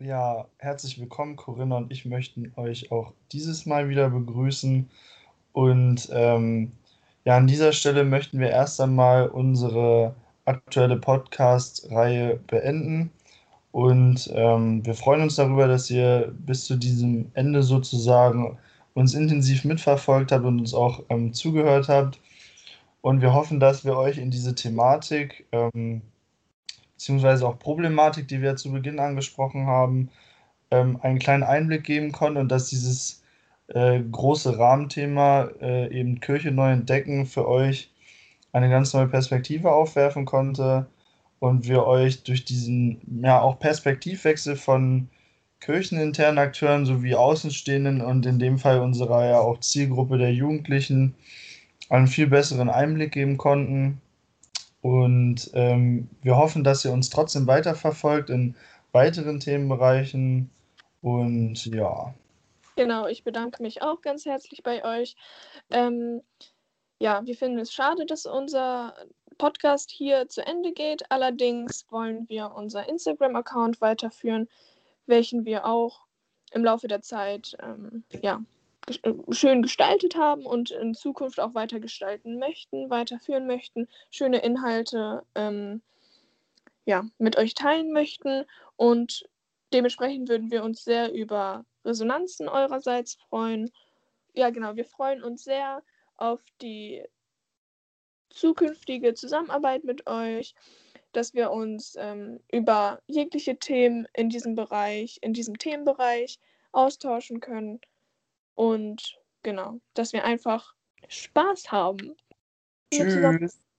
Ja, herzlich willkommen, Corinna und ich möchten euch auch dieses Mal wieder begrüßen. Und ähm, ja, an dieser Stelle möchten wir erst einmal unsere aktuelle Podcast-Reihe beenden. Und ähm, wir freuen uns darüber, dass ihr bis zu diesem Ende sozusagen uns intensiv mitverfolgt habt und uns auch ähm, zugehört habt. Und wir hoffen, dass wir euch in diese Thematik ähm, beziehungsweise auch Problematik, die wir zu Beginn angesprochen haben, ähm, einen kleinen Einblick geben konnten und dass dieses äh, große Rahmenthema äh, eben Kirche neu entdecken für euch eine ganz neue Perspektive aufwerfen konnte und wir euch durch diesen ja auch Perspektivwechsel von kircheninternen Akteuren sowie Außenstehenden und in dem Fall unserer ja auch Zielgruppe der Jugendlichen einen viel besseren Einblick geben konnten und ähm, wir hoffen, dass ihr uns trotzdem weiterverfolgt in weiteren Themenbereichen. Und ja. Genau, ich bedanke mich auch ganz herzlich bei euch. Ähm, ja, wir finden es schade, dass unser Podcast hier zu Ende geht. Allerdings wollen wir unser Instagram-Account weiterführen, welchen wir auch im Laufe der Zeit ähm, ja, schön gestaltet haben und in Zukunft auch weiter gestalten möchten, weiterführen möchten, schöne Inhalte ähm, ja, mit euch teilen möchten. Und dementsprechend würden wir uns sehr über Resonanzen eurerseits freuen. Ja, genau, wir freuen uns sehr auf die zukünftige Zusammenarbeit mit euch, dass wir uns ähm, über jegliche Themen in diesem Bereich, in diesem Themenbereich austauschen können. Und genau, dass wir einfach Spaß haben. Tschüss.